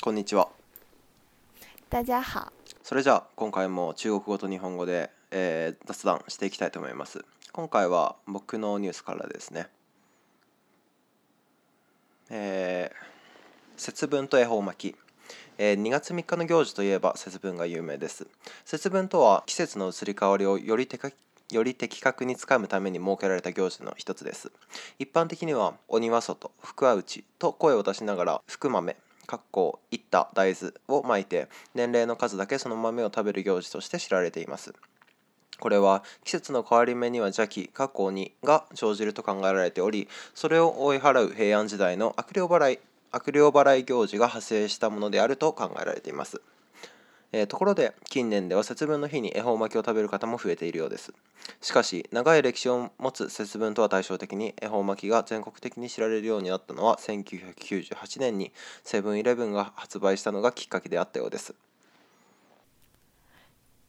こんにちは。大家好。それじゃあ今回も中国語と日本語で、えー、雑談していきたいと思います。今回は僕のニュースからですね。えー、節分と恵方巻き。えー、2月3日の行事といえば節分が有名です。節分とは季節の移り変わりをより手より的確につかむために設けられた行事の一つです一般的には鬼は外福は内と声を出しながら福豆かっこいった大豆をまいて年齢の数だけその豆を食べる行事として知られていますこれは季節の変わり目には邪気過去にが生じると考えられておりそれを追い払う平安時代の悪霊払い悪霊払い行事が派生したものであると考えられていますえー、ところで近年では節分の日に恵方巻きを食べる方も増えているようですしかし長い歴史を持つ節分とは対照的に恵方巻きが全国的に知られるようになったのは1998年にセブンイレブンが発売したのがきっかけであったようです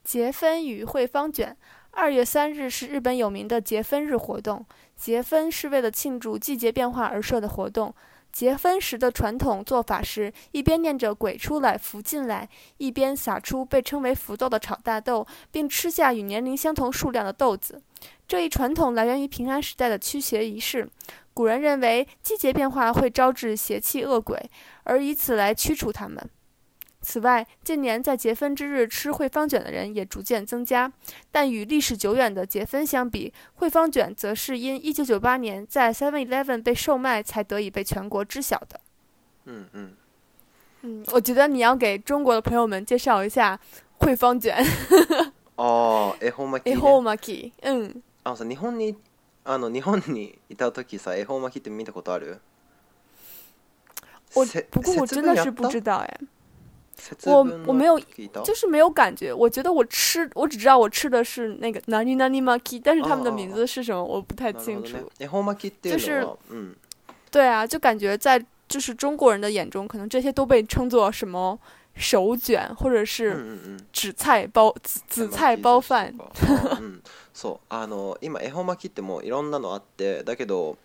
节分与惠方卷二月三日是日本有名的节分日活动。节分是为了庆祝季节变化而设的活动，结婚时的传统做法是，一边念着“鬼出来，福进来”，一边撒出被称为“福豆”的炒大豆，并吃下与年龄相同数量的豆子。这一传统来源于平安时代的驱邪仪式。古人认为，季节变化会招致邪气恶鬼，而以此来驱除他们。此外，近年在结婚之日吃汇方卷的人也逐渐增加，但与历史久远的结婚相比，汇方卷则是因1998年在 s e v e e n l e v e n 被售卖才得以被全国知晓的。嗯嗯嗯，我觉得你要给中国的朋友们介绍一下方卷。嗯。日本日本いたさきって見たことある？我不过我真的是不知道哎。我我没有，就是没有感觉。我觉得我吃，我只知道我吃的是那个 nani nani maki，但是他们的名字是什么，我不太清楚。就是，嗯，对啊，就感觉在就是中国人的眼中，可能这些都被称作什么手卷，或者是紫菜包紫紫菜包饭。そう、あの今恵方巻きってもいろんなのあって、だけど、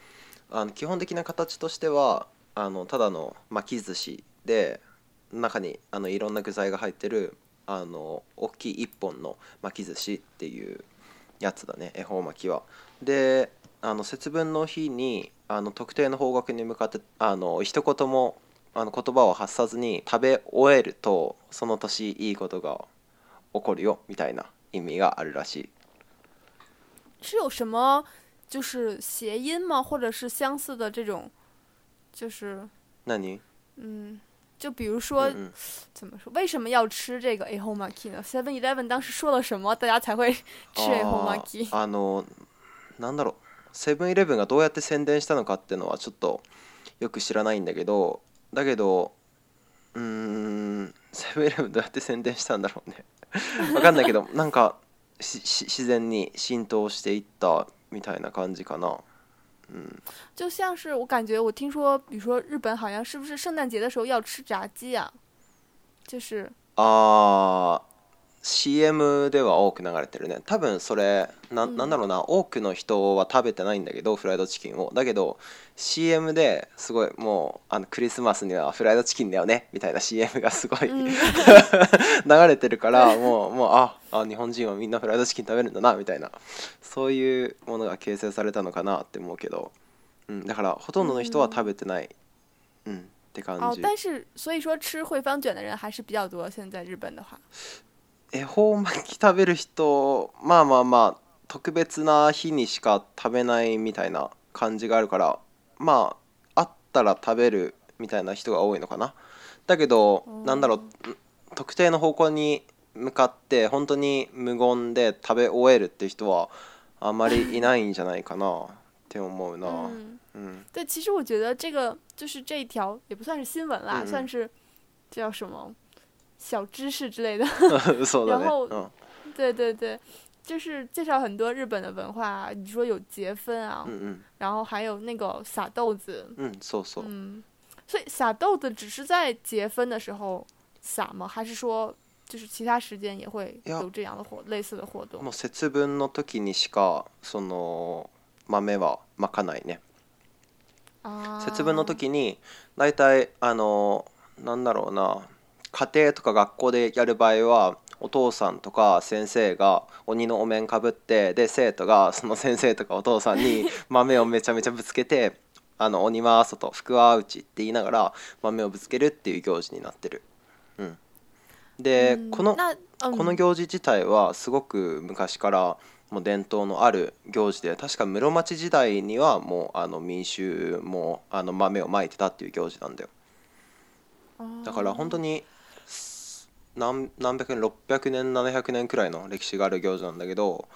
あの基本的な形としてはあのただの巻き寿司で。中にあのいろんな具材が入ってるあの大きい1本の巻き寿司っていうやつだね恵方巻きは。であの節分の日にあの特定の方角に向かってあの一言もあの言葉を発さずに食べ終えるとその年いいことが起こるよみたいな意味があるらしい。是有什么就是谐音吗？或者是相似的这种，就是？何？嗯。就比如说，嗯、怎么说？为什么要吃这个 a h o m a k i 呢？Seven Eleven 当时说了什么，大家才会 吃 a h o m a k i なんだろう、セブンイレブンがどうやって宣伝したのかっていうのはちょっとよく知らないんだけど、だけど、うーん、セブンイレブンどうやって宣伝したんだろうね。わかんないけど、なんかしし自然に浸透していったみたいな感じかな。嗯，就像是我感觉，我听说，比如说日本，好像是不是圣诞节的时候要吃炸鸡啊？就是啊。CM では多く流れてるね多分それな,、なんだろうな多くの人は食べてないんだけどフライドチキンをだけど CM ですごいもうあのクリスマスにはフライドチキンだよねみたいな CM がすごい、うん、流れてるからもうもうああ日本人はみんなフライドチキン食べるんだなみたいなそういうものが形成されたのかなって思うけど、うん、だからほとんどの人は食べてない。うん、うんって感じ。哦，但是所以说吃惠方卷的人还是比较多。现在日本的话，恵方巻き食べる人まあまあまあ特別な日にしか食べないみたいな感じがあるからまああったら食べるみたいな人が多いのかなだけどなんだろう特定の方向に向かって本当に無言で食べ終えるって人はあまりいないんじゃないかなって思うな。うん。但其实我觉得这个就是这一条也不算是新闻啦，算是叫什么？小知识之类的，然后，对对对，就是介绍很多日本的文化啊。你说有结婚啊，嗯嗯，然后还有那个撒豆子，嗯嗯，所以撒豆子只是在结婚的时候撒吗？还是说就是其他时间也会有这样的活类似的活动？嗯，結婚の時にしかその豆はかないね。の時にあのなんだろうな。家庭とか学校でやる場合はお父さんとか先生が鬼のお面かぶってで生徒がその先生とかお父さんに 豆をめちゃめちゃぶつけて「あの鬼はと福は内」って言いながら豆をぶつけるっていう行事になってる。うん、で、ん、このこの行事自体はすごく昔からもう伝統のある行事で確か室町時代にはもうあの民衆もあの豆をまいてたっていう行事なんだよ。だから本当に何百年600年700年くらいの歴史がある行事なんだけど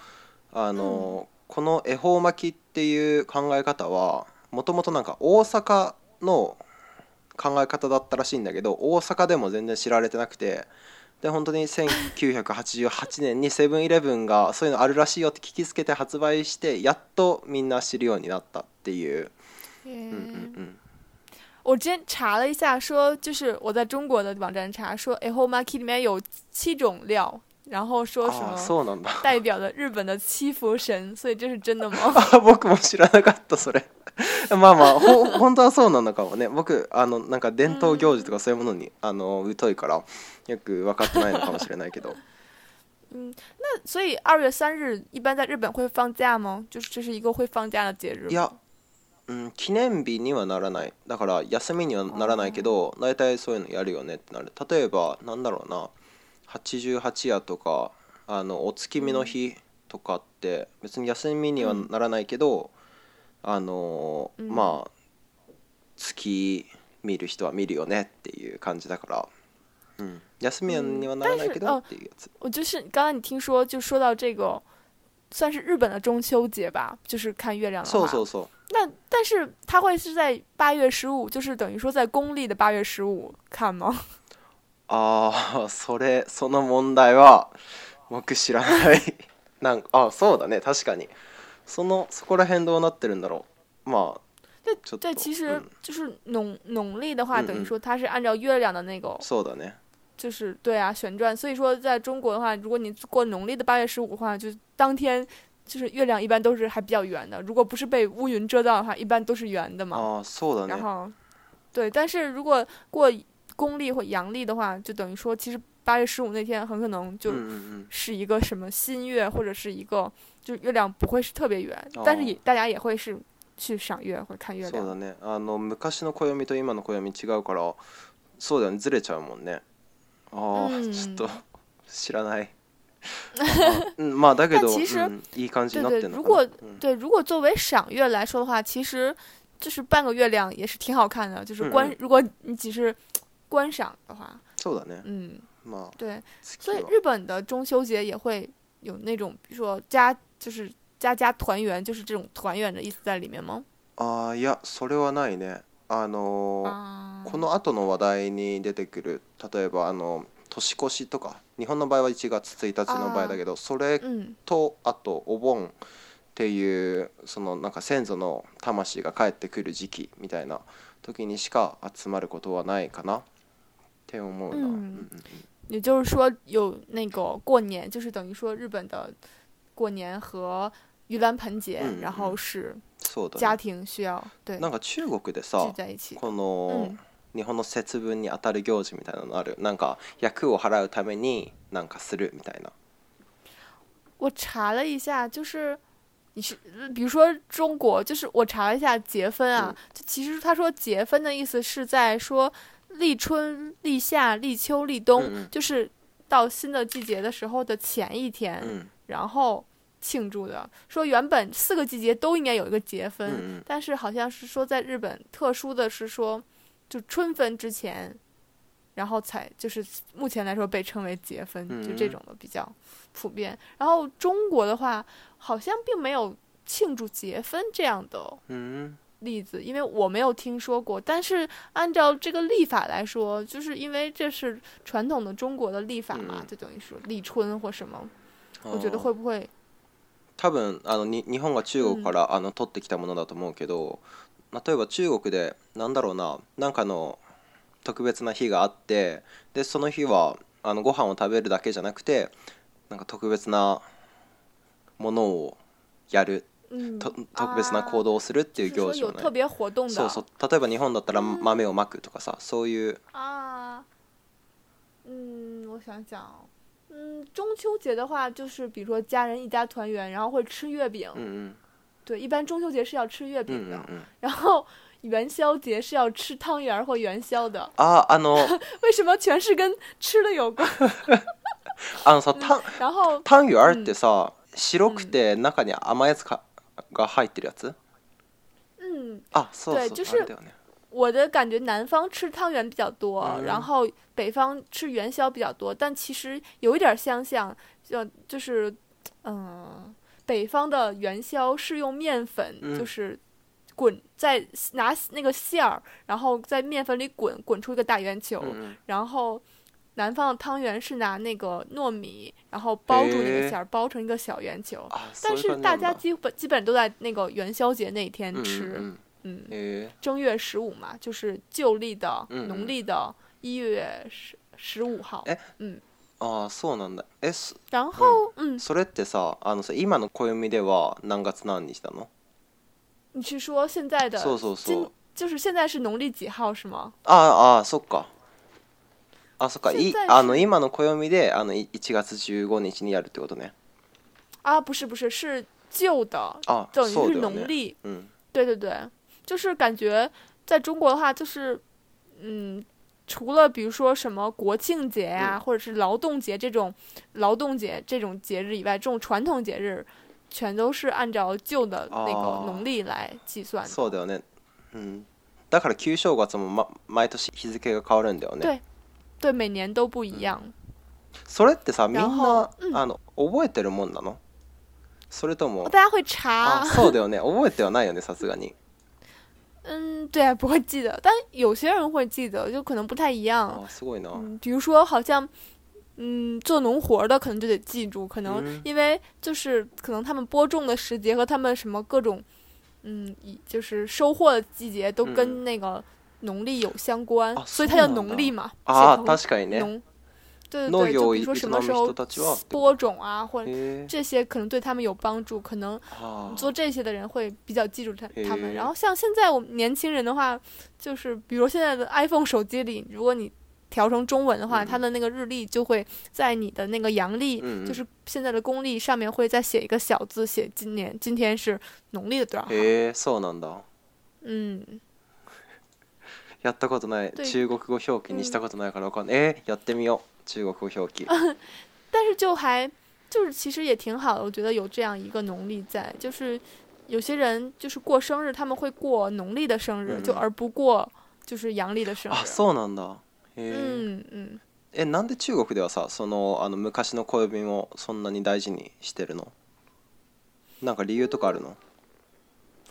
あの、うん、この恵方巻きっていう考え方はもともとなんか大阪の考え方だったらしいんだけど大阪でも全然知られてなくてで本当に1988年にセブンイレブンがそういうのあるらしいよって聞きつけて発売してやっとみんな知るようになったっていう。うんうんうん我之前查了一下，说就是我在中国的网站查，说 Aho Market 里面有七种料，然后说什么代表的日本的七福神，所以这是真的吗？啊，僕も知らなかったそれ。まあまあ、ほ本当はそうなのかもね。僕あのなんか伝統行事とかそういうものにあの疎いから、よくかってないのかもしれないけど。嗯，那所以二月三日一般在日本会放假吗？就是这是一个会放假的节日うん、記念日にはならないだから休みにはならないけど大体そういうのやるよねってなる例えばなんだろうな88夜とかあのお月見の日とかって別に休みにはならないけど、うん、あの、うん、まあ月見る人は見るよねっていう感じだから。休みにていうやつ。我就是刚刚你听说就说到这个，算是日本的中秋节吧，就是看月亮的话。那但是它会是在八月十五，就是等于说在公历的八月十五看吗？啊，それその問題は僕知らない。なんあ、そうだね、確かに。そのそこら辺どうなってるんだろう。まあ、で、ちょっと、其实就是农农历的话，等于说它是按照月亮的那个。そうだね。就是对啊，旋转。所以说，在中国的话，如果你过农历的八月十五的话，就当天。就是月亮一般都是还比较圆的，如果不是被乌云遮到的话，一般都是圆的嘛。哦，的。然后，对，但是如果过公历或阳历的话，就等于说，其实八月十五那天很可能就是一个什么新月，或者是一个，就月亮不会是特别圆，但是也大家也会是去赏月或者看月亮。是あの昔のと今の違うから、そうだね、ずれちゃうもんね。あ ちょっと知らない。但其实，对对，如果对如果作为赏月来说的话，其实就是半个月亮也是挺好看的，就是观如果你只是观赏的话。そうだね。嗯，嘛，对，所以日本的中秋节也会有那种，比如说家就是家家团圆，就是这种团圆的意思在里面吗？あいやそれはないね。あのこの後の話題に出てくる例えばあの年越しとか。日本の場合は1月1日の場合だけどそれとあとお盆っていうそのなんか先祖の魂が帰ってくる時期みたいな時にしか集まることはないかなって思うな。也就是说，有那个过年，就是等于说日本的过年和盂兰盆节，嗯、然后是家庭需要对。なん中国でさ、この、うん日本の節分にあたる行事みたいなのある。なんか役を払うためになんかするみたいな。我查了一下，就是你是比如说中国，就是我查了一下结婚啊。就其实他说结婚的意思是在说立春、立夏、立秋、立冬，就是到新的季节的时候的前一天，然后庆祝的。说原本四个季节都应该有一个结婚但是好像是说在日本特殊的是说。就春分之前，然后才就是目前来说被称为节分，就这种的比较普遍。然后中国的话，好像并没有庆祝节分这样的例子，因为我没有听说过。但是按照这个历法来说，就是因为这是传统的中国的历法嘛，就等于说立春或什么，我觉得会不会？他们あの日本が中国からあの取ってきたものだと思うけど。例えば中国でなんだろうななんかの特別な日があってでその日はあのご飯を食べるだけじゃなくてなんか特別なものをやる、うん、と特別な行動をするっていう行事を、ね、そうそう例えば日本だったら豆をまくとかさ、うん、そういうあん我想想嗯中秋节的话就是比如说家人一家团圆然后会吃月饼对，一般中秋节是要吃月饼的，然后元宵节是要吃汤圆或元宵的啊啊！no，为什么全是跟吃的有关？汤然后汤圆儿就是啥？白的，里面有甜的，嗯，啊，对，就是我的感觉，南方吃汤圆比较多，然后北方吃元宵比较多，但其实有一点相像，就就是嗯。北方的元宵是用面粉，就是滚在拿那个馅儿，然后在面粉里滚滚出一个大圆球。然后南方的汤圆是拿那个糯米，然后包住那个馅儿，包成一个小圆球。但是大家基本基本都在那个元宵节那天吃，嗯，正月十五嘛，就是旧历的农历的一月十十五号，嗯。ああそうなんだえそ然后嗯それってさあのさ今の暦では何月何日なの你是说现在的そうそうそう就是现在是农历几号是吗？ああああそっかあそっかいあの今の暦であの1月15日にやるってことねあ不是不是，是旧的，あそう是だよ农ね历。うん对对对，就是感觉在中国的话，就是嗯，除了比如说什么国庆节呀，或者是劳动节这种，劳动节这种节日以外，这种传统节日，全都是按照旧的那个农历来计算的。そうだよね。嗯。だから旧正月も毎年日付が変わるんだよね。对，对，每年都不一样。それってさ、みんなあの覚えてるもんだの？それとも？大家会查？そうだよね。覚えてはないよね。さすがに。嗯，对啊，不会记得，但有些人会记得，就可能不太一样。嗯、比如说，好像，嗯，做农活的可能就得记住，可能因为就是可能他们播种的时节和他们什么各种，嗯，就是收获的季节都跟那个农历有相关，所以它叫农历嘛。啊，確かにね。对对，就比如说什么时候播种啊，或者这些可能对他们有帮助。可能做这些的人会比较记住他他们。然后像现在我们年轻人的话，就是比如现在的 iPhone 手机里，如果你调成中文的话，它的那个日历就会在你的那个阳历，就是现在的公历上面会再写一个小字，写今年今天是农历的多少号。诶，そうなんだ。嗯。やったことない。中国語表記にしたことないからわかんない。やってみよう。中国标记，但是就还就是其实也挺好的，我觉得有这样一个农历在，就是有些人就是过生日，他们会过农历的生日，就而不过就是阳历的生日。啊，なんだ，嗯嗯。え、なんで中国ではさ、そのあの昔の暦をそんなに大事にしてるの？なんか理由とかあるの？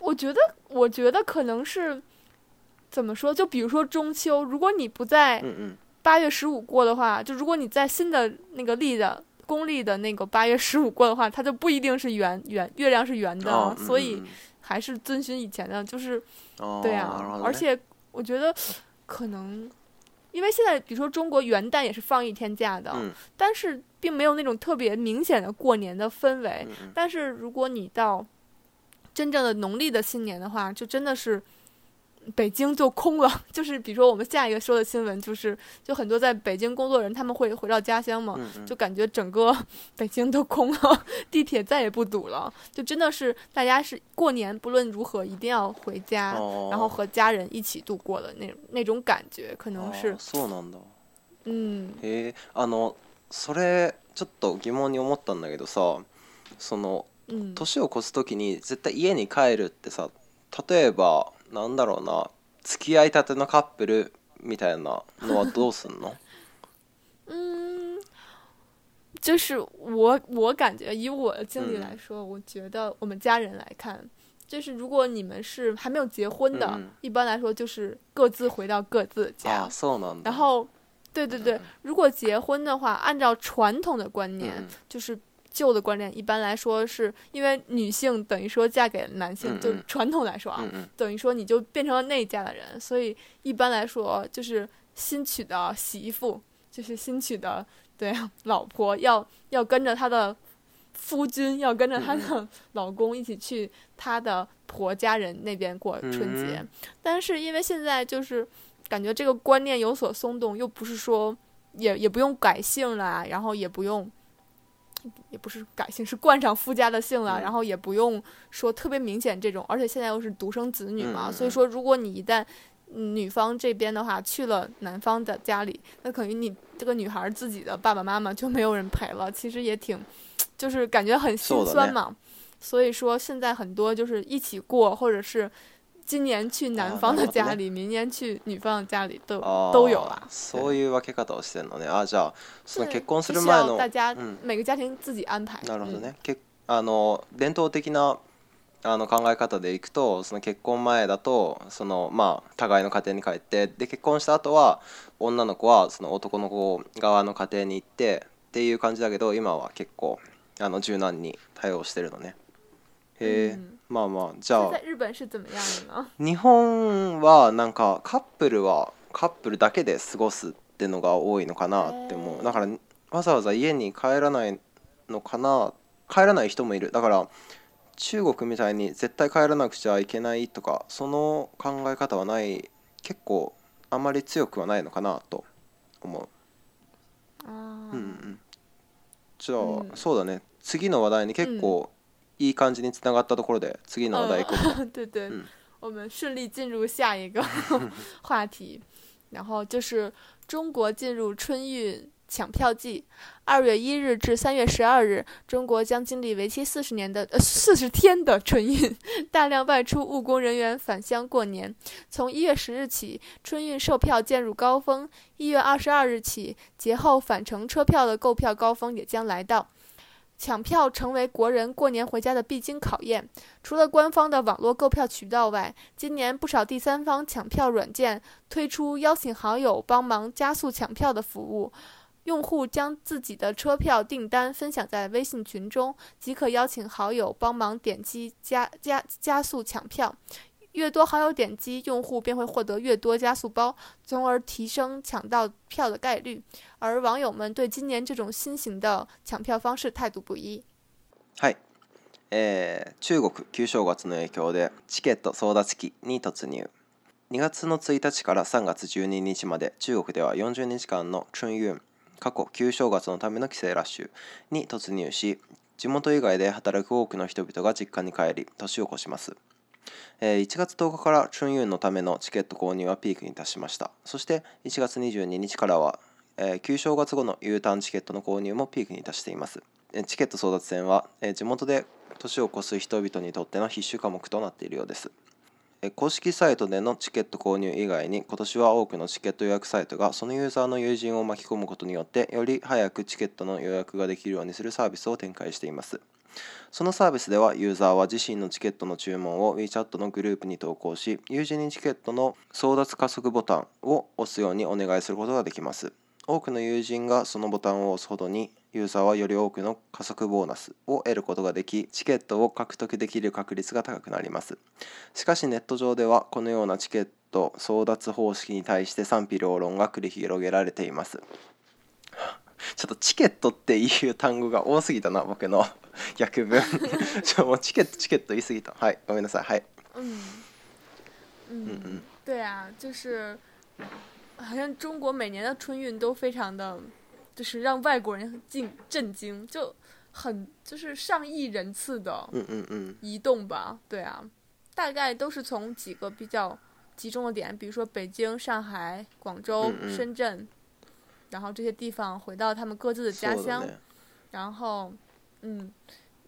我觉得，我觉得可能是怎么说？就比如说中秋，如果你不在，嗯嗯。八月十五过的话，就如果你在新的那个历的公历的那个八月十五过的话，它就不一定是圆圆月亮是圆的，所以还是遵循以前的，就是对啊。而且我觉得可能因为现在，比如说中国元旦也是放一天假的，但是并没有那种特别明显的过年的氛围。但是如果你到真正的农历的新年的话，就真的是。北京就空了，就是比如说我们下一个说的新闻，就是就很多在北京工作人他们会回到家乡嘛，就感觉整个 北京都空了，地铁再也不堵了，就真的是大家是过年不论如何一定要回家，然后和家人一起度过的那那种感觉，可能是。哦，嗯。あの、それちょっと疑問に思ったんだけどさ、その年を越すときに絶対家に帰るってさ、例えば。なんだろうな、付き合いたてのカップルみたいなのはどうすんの？嗯，就是我我感觉以我的经历来说，我觉得我们家人来看，就是如果你们是还没有结婚的，一般来说就是各自回到各自。啊，然后，对对对，如果结婚的话，按照传统的观念，就是。旧的观念一般来说是因为女性等于说嫁给男性，就传统来说啊，等于说你就变成了那家的人，所以一般来说就是新娶的媳妇，就是新娶的对老婆要要跟着她的夫君，要跟着她的老公一起去她的婆家人那边过春节。但是因为现在就是感觉这个观念有所松动，又不是说也也不用改姓了，然后也不用。也不是改姓，是惯上夫家的姓了，然后也不用说特别明显这种，而且现在又是独生子女嘛，所以说如果你一旦女方这边的话去了男方的家里，那可能你这个女孩自己的爸爸妈妈就没有人陪了，其实也挺，就是感觉很心酸嘛。所以说现在很多就是一起过，或者是。今年去男方の家里、明年去女方の家里都都有啊。そういう分け方をしてるのね。あ、じゃあその結婚する前の、大家、每个家庭自己安排。なるほどね。けあの伝統的なあの考え方でいくとその結婚前だとその、まあ、互いの家庭に帰ってで結婚した後は女の子はその男の子側の家庭に行ってっていう感じだけど今は結構あの柔軟に対応してるのね。へえ、うん、まあまあじゃあ在日本是怎么样的呢？日本はなんかカップルはカップルだけで過ごすってのが多いのかなって思うだからわざわざ家に帰らないのかな帰らない人もいるだから中国みたいに絶対帰らなくちゃいけないとかその考え方はない結構あまり強くはないのかなと思うあうんうんじゃあ、うんそうだね次の話題に結構いい感じに繋がったところで、次の話題。对对，我们顺利进入下一个 话题，然后就是中国进入春运抢票季。二月一日至三月十二日，中国将经历为期四十年的、呃四十天的春运，大量外出务工人员返乡过年。从一月十日起，春运售票渐入高峰；一月二十二日起，节后返程车票的购票高峰也将来到。抢票成为国人过年回家的必经考验。除了官方的网络购票渠道外，今年不少第三方抢票软件推出邀请好友帮忙加速抢票的服务。用户将自己的车票订单分享在微信群中，即可邀请好友帮忙点击加加加速抢票。越多好友点击，用户便会获得越多加速包，从而提升抢到票的概率。而网友们对今年这种新型的抢票方式态度不一。え中国旧正月の影響でチケット争奪期に突入。2月の1日から3月12日まで中国では40日間の春運過去旧正月のための帰省ラッシュに突入し地元以外で働く多くの人々が実家に帰り年を越します。1月10日から春ュユのためのチケット購入はピークに達しましたそして1月22日からは旧正月後の U ターンチケットの購入もピークに達していますチケット争奪戦は地元で年を越す人々にとっての必修科目となっているようです公式サイトでのチケット購入以外に今年は多くのチケット予約サイトがそのユーザーの友人を巻き込むことによってより早くチケットの予約ができるようにするサービスを展開していますそのサービスではユーザーは自身のチケットの注文を WeChat のグループに投稿し友人にチケットの争奪加速ボタンを押すようにお願いすることができます多くの友人がそのボタンを押すほどにユーザーはより多くの加速ボーナスを得ることができチケットを獲得できる確率が高くなりますしかしネット上ではこのようなチケット争奪方式に対して賛否両論が繰り広げられています ちょっとチケットっていう単語が多すぎたな僕の约分，チケットチケット言いぎた。はい、ごめんなさい。はい。嗯嗯。对啊，就是好像中国每年的春运都非常的，就是让外国人震震惊，就很就是上亿人次的移动吧。对啊，大概都是从几个比较集中的点，比如说北京、上海、广州、深圳，然后这些地方回到他们各自的家乡，然后。嗯，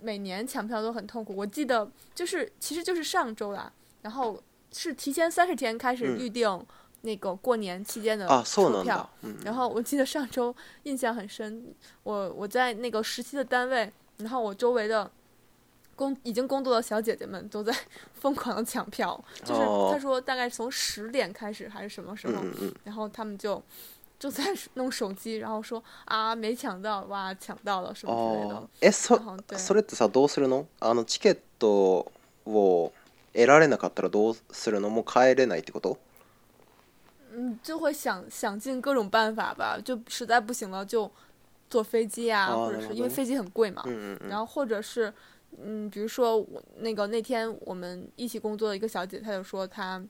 每年抢票都很痛苦。我记得就是，其实就是上周啦，然后是提前三十天开始预定那个过年期间的车票。嗯，然后我记得上周印象很深，我我在那个实习的单位，然后我周围的工已经工作的小姐姐们都在 疯狂抢票，就是她说大概从十点开始还是什么时候，然后他们就。就在弄手机，然后说啊没抢到，哇抢到了什么之类的。哦，えそそれってさどうするの？あのチケットを得られなかったらどうするの？もう帰れないってこと？嗯，就会想想尽各种办法吧。就实在不行了，就坐飞机啊，或者是因为飞机很贵嘛。嗯嗯。然后或者是嗯，比如说我那个那天我们一起工作的一个小姐，她就说她。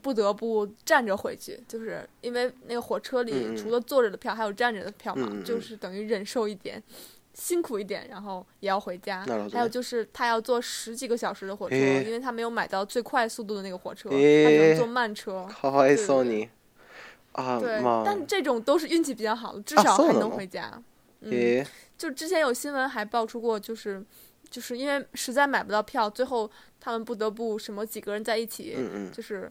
不得不站着回去，就是因为那个火车里除了坐着的票，还有站着的票嘛，就是等于忍受一点，辛苦一点，然后也要回家。还有就是他要坐十几个小时的火车，因为他没有买到最快速度的那个火车，他只能坐慢车。好好爱送你啊！对，但这种都是运气比较好的，至少还能回家。嗯，就之前有新闻还爆出过，就是就是因为实在买不到票，最后他们不得不什么几个人在一起，嗯嗯，就是。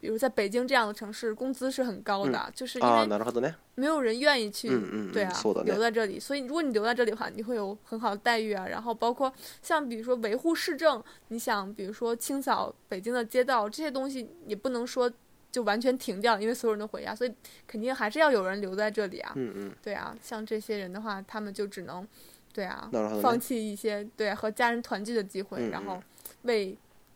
比如在北京这样的城市，工资是很高的，就是因为没有人愿意去，对啊，留在这里。所以，如果你留在这里的话，你会有很好的待遇啊。然后，包括像比如说维护市政，你想，比如说清扫北京的街道这些东西，也不能说就完全停掉，因为所有人都回家，所以肯定还是要有人留在这里啊。嗯嗯。对啊，像这些人的话，他们就只能，对啊，放弃一些对和家人团聚的机会，然后为。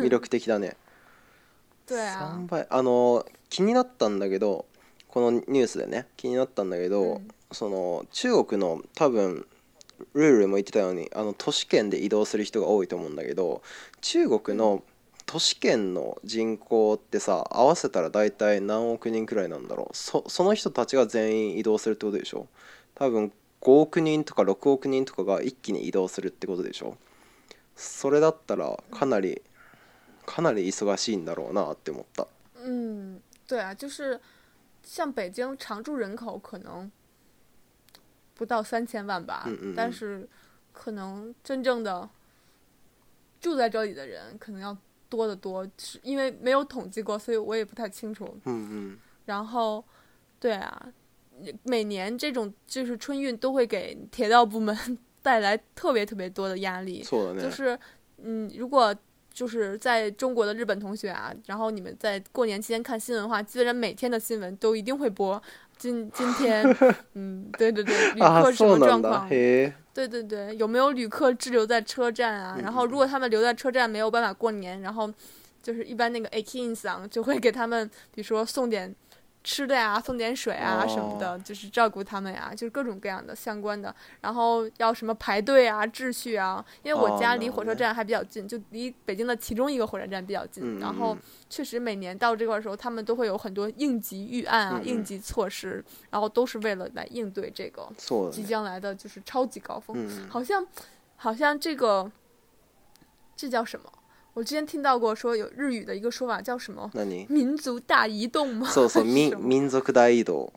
魅力的だね3倍あの気になったんだけどこのニュースでね気になったんだけど、うんその中国の多分ルールも言ってたようにあの都市圏で移動する人が多いと思うんだけど中国の都市圏の人口ってさ合わせたら大体何億人くらいなんだろうそその人たちが全員移動するってことでしょ多分5億人とか6億人とかが一気に移動するってことでしょそれだったらかなりかなり忙しいんだろうなって思った。嗯，对啊，就是像北京常住人口可能不到三千万吧，但是可能真正的住在这里的人可能要多得多，是因为没有统计过，所以我也不太清楚。嗯嗯。然后，对啊，每年这种就是春运都会给铁道部门 带来特别特别多的压力，就是嗯，如果。就是在中国的日本同学啊，然后你们在过年期间看新闻的话，基本上每天的新闻都一定会播。今今天，嗯，对对对，旅客什么状况？对对对，有没有旅客滞留在车站啊？然后如果他们留在车站没有办法过年，然后就是一般那个 Aki Inn 就会给他们，比如说送点。吃的呀，送点水啊什么的，就是照顾他们呀，就是各种各样的相关的。然后要什么排队啊、秩序啊，因为我家离火车站还比较近，就离北京的其中一个火车站比较近。然后确实每年到这块儿时候，他们都会有很多应急预案啊、应急措施，然后都是为了来应对这个即将来的就是超级高峰。好像好像这个这叫什么？我之前听到过说有日语的一个说法叫什么？民族大移動吗？そうそう、民民族大移動。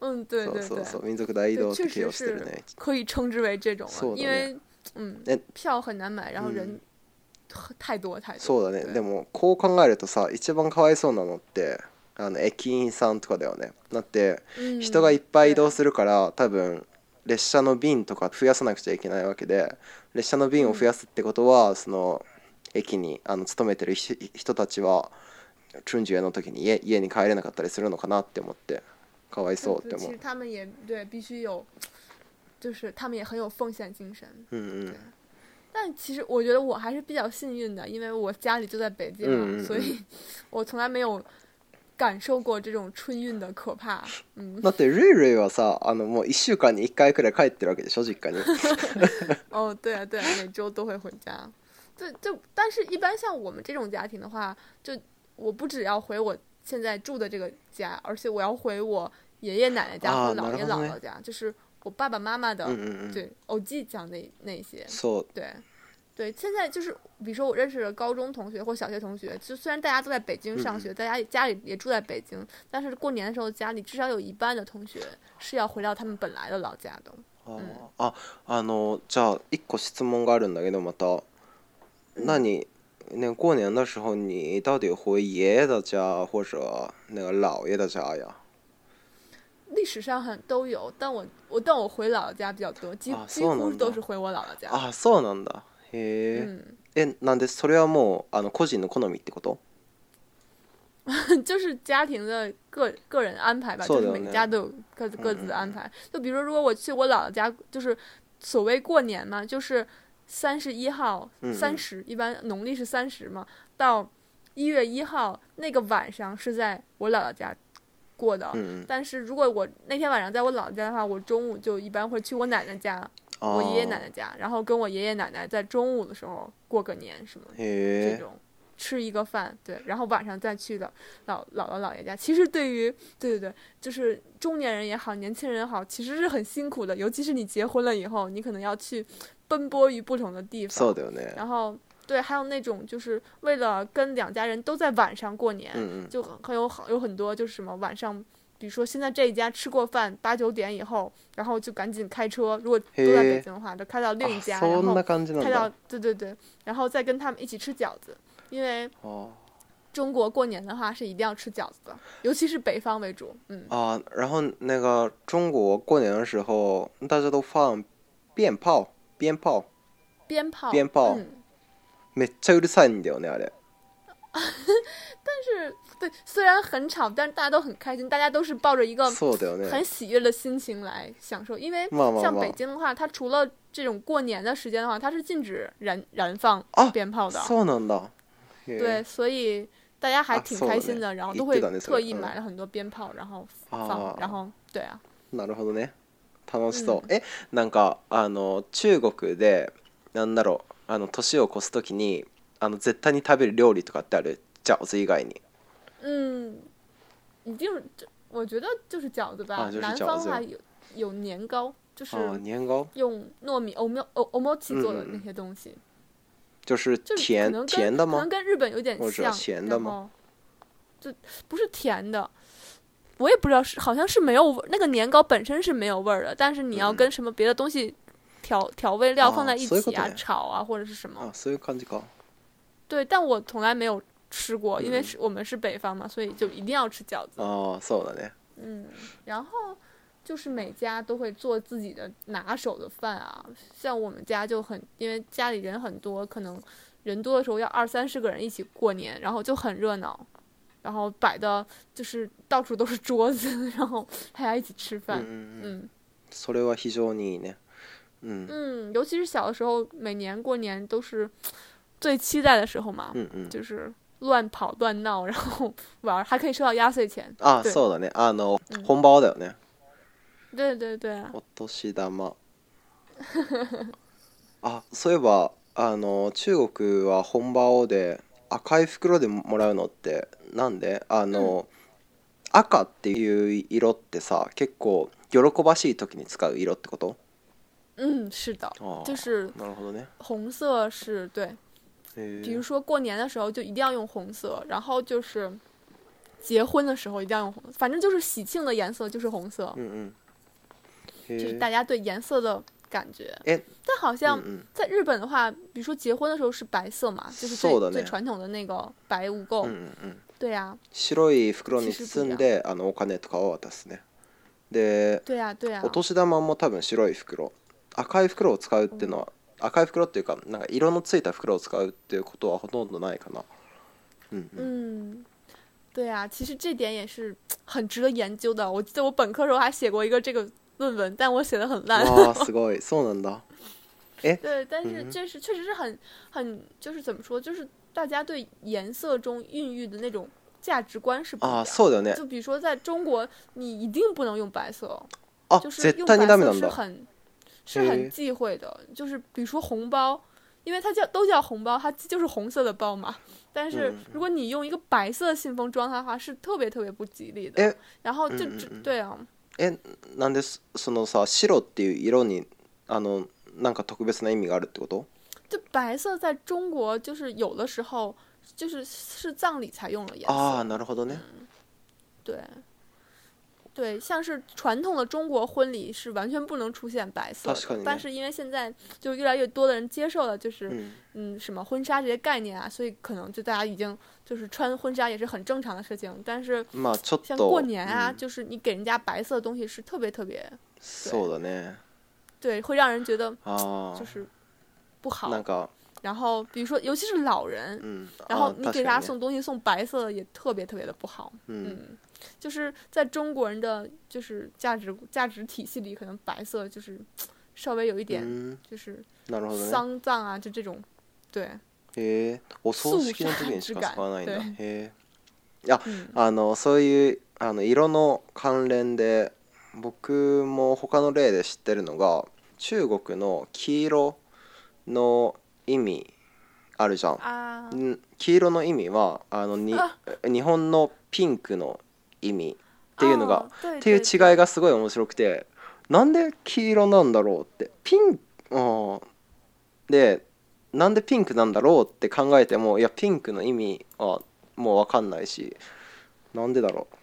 嗯，对对对，そうそう民族大移動确实是可以称之为这种了，因为嗯，票很难买，然后人太多太多。そうだね。でもこう考えるとさ、一番かわいそうなのって。あの駅員さんとかだよねだって人がいっぱい移動するから、多分列車の便とか増やさなくちゃいけないわけで列車の便を増やすってことは、その駅にあの勤めてる人たちは春節の時に家家に帰れなかったりするのかなって思ってかわいそうって思う。他们也对必须有，就是他们也很有奉献精神。嗯嗯。但其实我觉得我还是比较幸运的，因为我家里就在北京嗯、所以我从来没有感受过这种春运的可怕。嗯。だって瑞瑞はさ、あのもう一週間に一回くらい帰ってるわけでしょ、実家に。哦，对啊，对啊，每周都会回家。对，就，但是一般像我们这种家庭的话，就我不只要回我现在住的这个家，而且我要回我爷爷奶奶家或姥爷姥姥家，就是我爸爸妈妈的，对，偶记讲那那些，对，对。现在就是，比如说我认识的高中同学或小学同学，就虽然大家都在北京上学，大家家里也住在北京，但是过年的时候家里至少有一半的同学是要回到他们本来的老家的。啊啊，あのじゃあ一個質問があるんだけどまた。那你，那过年的时候，你到底回爷爷的家，或者那个姥爷的家呀？历史上很都有，但我我但我回姥姥家比较多，几乎几乎都是回我姥姥家。啊，そうなんだ。へえ。え、なんでそれはもうあの個人の好みってこと？就是家庭的个个人安排吧，就是每个家都有各自各自的安排。就比如说，如果我去我姥姥家，就是所谓过年嘛，就是。三十一号三十，一般农历是三十嘛？到一月一号那个晚上是在我姥姥家过的。但是如果我那天晚上在我姥姥家的话，我中午就一般会去我奶奶家，我爷爷奶奶家，然后跟我爷爷奶奶在中午的时候过个年什么这种吃一个饭。对，然后晚上再去的姥姥姥姥爷家。其实对于对对对，就是中年人也好，年轻人也好，其实是很辛苦的。尤其是你结婚了以后，你可能要去。奔波于不同的地方，然后对，还有那种就是为了跟两家人都在晚上过年，嗯就很有很有很多就是什么晚上，比如说现在这一家吃过饭八九点以后，然后就赶紧开车，如果都在北京的话，就开到另一家，然后开到，对对对，然后再跟他们一起吃饺子，因为哦，中国过年的话是一定要吃饺子的，尤其是北方为主，嗯啊，然后那个中国过年的时候大家都放鞭炮。鞭炮，鞭炮，鞭炮，嗯，但是，对，虽然很吵，但是大家都很开心，大家都是抱着一个，很喜悦的心情来享受，因为像北京的话，它除了这种过年的时间的话，它是禁止燃燃放鞭炮的，啊，对，所以大家还挺开心的，然后都会特意买了很多鞭炮，然后放，然后对啊，拿着好多呢。楽しそう、うん、えなんかあの中国でなんだろうあの年を越す時にあの絶対に食べる料理とかってあるジャオズ以外に嗯一定我觉得就是饺子吧、南方还有有年糕就是年糕用糯米欧妙欧欧妙奇做的那些东西、嗯、就是甜甜的吗可能跟日本有点像咸的吗就不是甜的我也不知道是，好像是没有那个年糕本身是没有味儿的，但是你要跟什么别的东西调调味料放在一起啊，炒啊或者是什么。啊，对，但我从来没有吃过，因为我们是北方嘛，所以就一定要吃饺子。嗯，然后就是每家都会做自己的拿手的饭啊，像我们家就很，因为家里人很多，可能人多的时候要二三十个人一起过年，然后就很热闹。然后摆的就是到处都是桌子，然后大家一起吃饭。嗯，嗯。それは非常にね。嗯。嗯，尤其是小的时候，每年过年都是最期待的时候嘛。嗯嗯。就是乱跑乱闹，然后玩，还可以收到压岁钱。啊，そうだね。あの、红包だよね。对对对。お年玉。あ、そういえばあの中国は本場で。赤い袋でもらうのってなんであの、うん、赤っていう色ってさ結構喜ばしい時に使う色ってことん、是的，就是红色是对，比如说过年的时候就一定要用红色，然后就是结婚的时候一定要用红，反正就是喜庆的颜色就是红色。嗯嗯，就是大家对颜色的感觉哎，但好像在日本的话，比如说结婚的时候是白色嘛，就是最最传统的那个白无垢。嗯嗯对呀。白い袋にんであのお金とかを渡すね。对呀对呀。お年玉も多分白い袋。赤い袋を使うっていうのは、赤い袋っていうかなんか色のついた袋を使うっていうことはほとんどないかな。嗯嗯。嗯，对呀，其实这点也是很值得研究的。我记得我本科时候还写过一个这个。论文，但我写的很烂。啊，すごい，送人的。哎。对，但是这是确实是很很就是怎么说，就是大家对颜色中孕育的那种价值观是不一样的。啊，そうだね。就比如说，在中国，你一定不能用白色就啊，用白色是很是很忌讳的，就是比如说红包，因为它叫都叫红包，它就是红色的包嘛。但是如果你用一个白色信封装它的话，是特别特别不吉利的。然后就只对啊。えなんでそのさ白っていう色にあのなんか特別な意味があるってこと就白色在中国就是有的时候就是是葬礼才用的颜色。あなるほどね。嗯、对。对，像是传统的中国婚礼是完全不能出现白色，但是因为现在就越来越多的人接受了，就是嗯什么婚纱这些概念啊，所以可能就大家已经就是穿婚纱也是很正常的事情。但是，像过年啊，就是你给人家白色的东西是特别特别，对，会让人觉得就是不好。然后，比如说，尤其是老人，嗯，然后你给他送东西送白色的也特别特别的不好，嗯。就是在中国人的就是价值价值体系里，可能白色就是稍微有一点就是丧葬啊，就这种对。诶，お葬式の時にしか使わないんだ。诶，いやあのそういうあの色の関連で、僕も他の例で知ってるのが、中国の黄色の意味あるじゃん。あ、黄色の意味はあのに日本のピンクの意味っていうのがっていう違いがすごい面白くてなんで黄色なんだろうってピンあでなんでピンクなんだろうって考えてもいやピンクの意味はもう分かんないしなんでだろう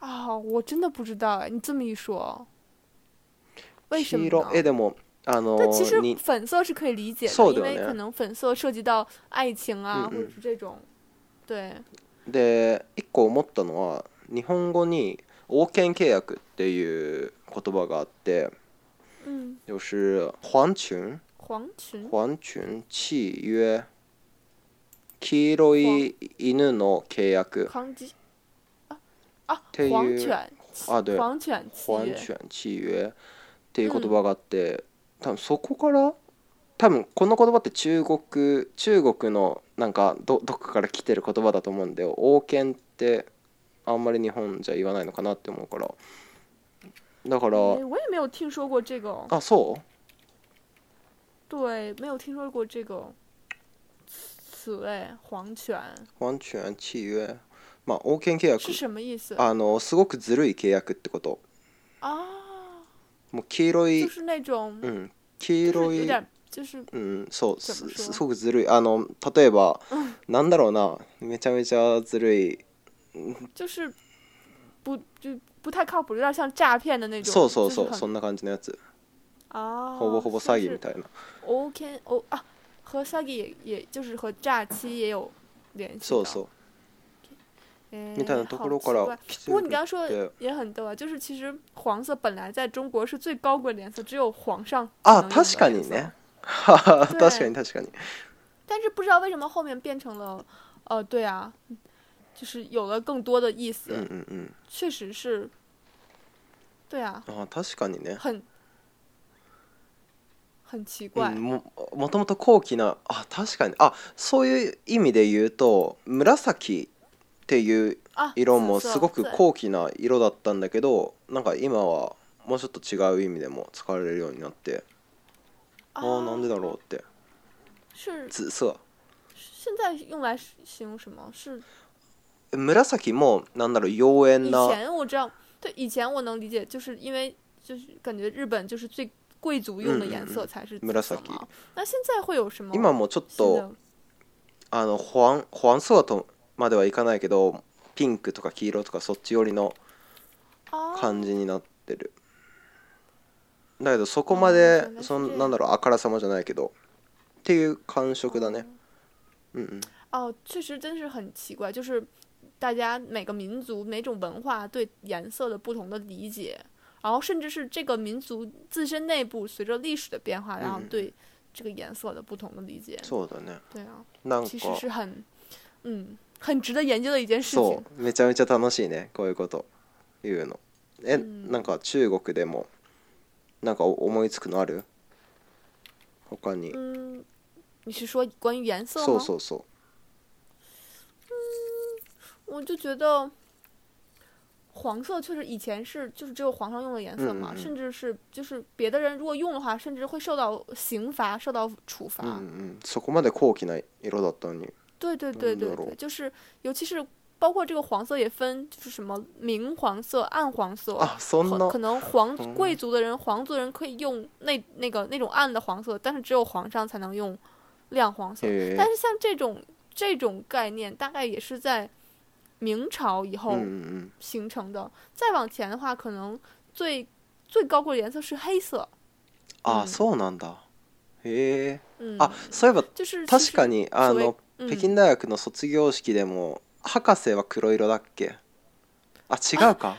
ああ我真的不知道你这么一说为什么えでもあの但其实粉色是可以理解的、ね、因为可能粉色涉及到爱情啊、嗯、或者是这种对で1個思ったのは日本語に王権契約っていう言葉があって、就是皇权黄权黄权契約黄色い犬の契約っていうあで皇契約っていう言葉があって、多分そこから多分この言葉って中国中国のなんかどどっかから来てる言葉だと思うんで王権ってあんまり日本じゃ言わないのかなって思うからだから、えー、あそう对，没有听说过这个词哎，皇权。皇权契約、まあ王権契約。是什么意思？あのすごくずるい契約ってこと。ああ。もう黄色い。就是那种。うん、黄色い。有点就是、うん、そうすごくずるいあの例えば、うなんだろうなめちゃめちゃずるい就是不就不太靠谱有点像诈骗的那种そうそうそうそんな感じのやつあほぼほぼ詐欺みたいな OK おあ和詐欺也也就是和诈欺也有联系そうそうみたいなところから不过你刚刚说也很逗啊，就是其实黄色本来在中国是最高贵的颜色，只有皇上。啊，確かにね。哈 哈，確かに確かに。但是不知道为什么后面变成了，呃，对啊，就是有了更多的意思。嗯嗯嗯，确实是。对啊。確かにね。很。很奇怪、ももともと高貴なあ確かにあそういう意味で言うと紫っていう色もすごく高貴な色だったんだけどなんか今はもうちょっと違う意味でも使われるようになって哦，なんでだろうって。是紫色。现在用来形容什么？是紫もなんだろう妖艶な。以前我知道，对，以前我能理解，就是因为就是感觉日本就是最贵族用的颜色才是紫色嘛。那现在会有什么？今もちょっとあの黄黄色とまではいかないけど、ピンクとか黄色とかそっち寄りの感じになってる。だけどそこまでそのなんだろう明るさまじゃないけどっていう感触だね。嗯嗯。哦，确实真是很奇怪，就是大家每个民族、每种文化对颜色的不同的理解，然后甚至是这个民族自身内部随着历史的变化，然后对这个颜色的不同的理解。做的呢？对啊，其实是很嗯很值得研究的一件事情。めちゃめちゃ楽しいねこういうこと言うの。えなんか中国でも。なんか思いつくのある？ほかに？嗯，你是说关于颜色吗？う。以，我就觉得黄色确实以前是就是只有皇上用的颜色嘛，甚至是就是别的人如果用的话，甚至会受到刑罚、受到处罚。嗯嗯，そこまで高貴な色だったのに。对对对对，就是尤其是。包括这个黄色也分，就是什么明黄色、暗黄色。啊，可能皇贵族的人、皇族的人可以用那那个那种暗的黄色，但是只有皇上才能用亮黄色。但是像这种这种概念，大概也是在明朝以后形成的。再往前的话，可能最最高贵的颜色是黑色。啊，そうなんだ。诶。嗯。あ、そういえば、確かにあの北京大学の卒業式でも。博士は黒色だっけあ違うか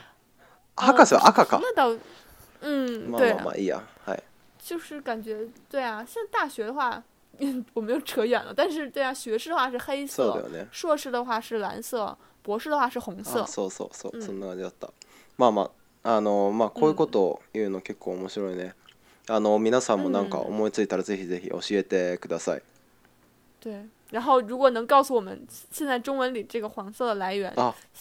博士は赤か那倒嗯まあまあまあいいやはい就是感觉对啊像大学的话 我扯远了但是对啊学士的话是黑そうだよね硕士的话是蓝色博士的话是红色あそうそうそう、うんそんな感じだったまあまああのまあこういうことを言うの結構面白いね、あの皆さんもなんか思いついたらぜひぜひ教えてください、对然后，如果能告诉我们现在中文里这个黄色的来源，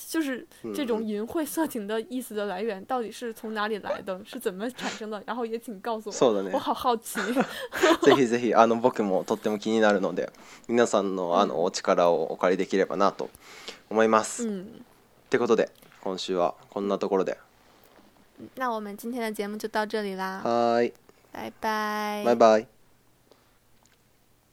就是这种淫秽色情的意思的来源到底是从哪里来的，是怎么产生的？然后也请告诉我，我好好奇。ぜひぜひあの僕もとっても気になるので、皆さんのあのお力をお借りできればなと思います。うん。ことで、今週はこんなところで。那我们今天的节目就到这里啦。嗨。拜拜。拜拜。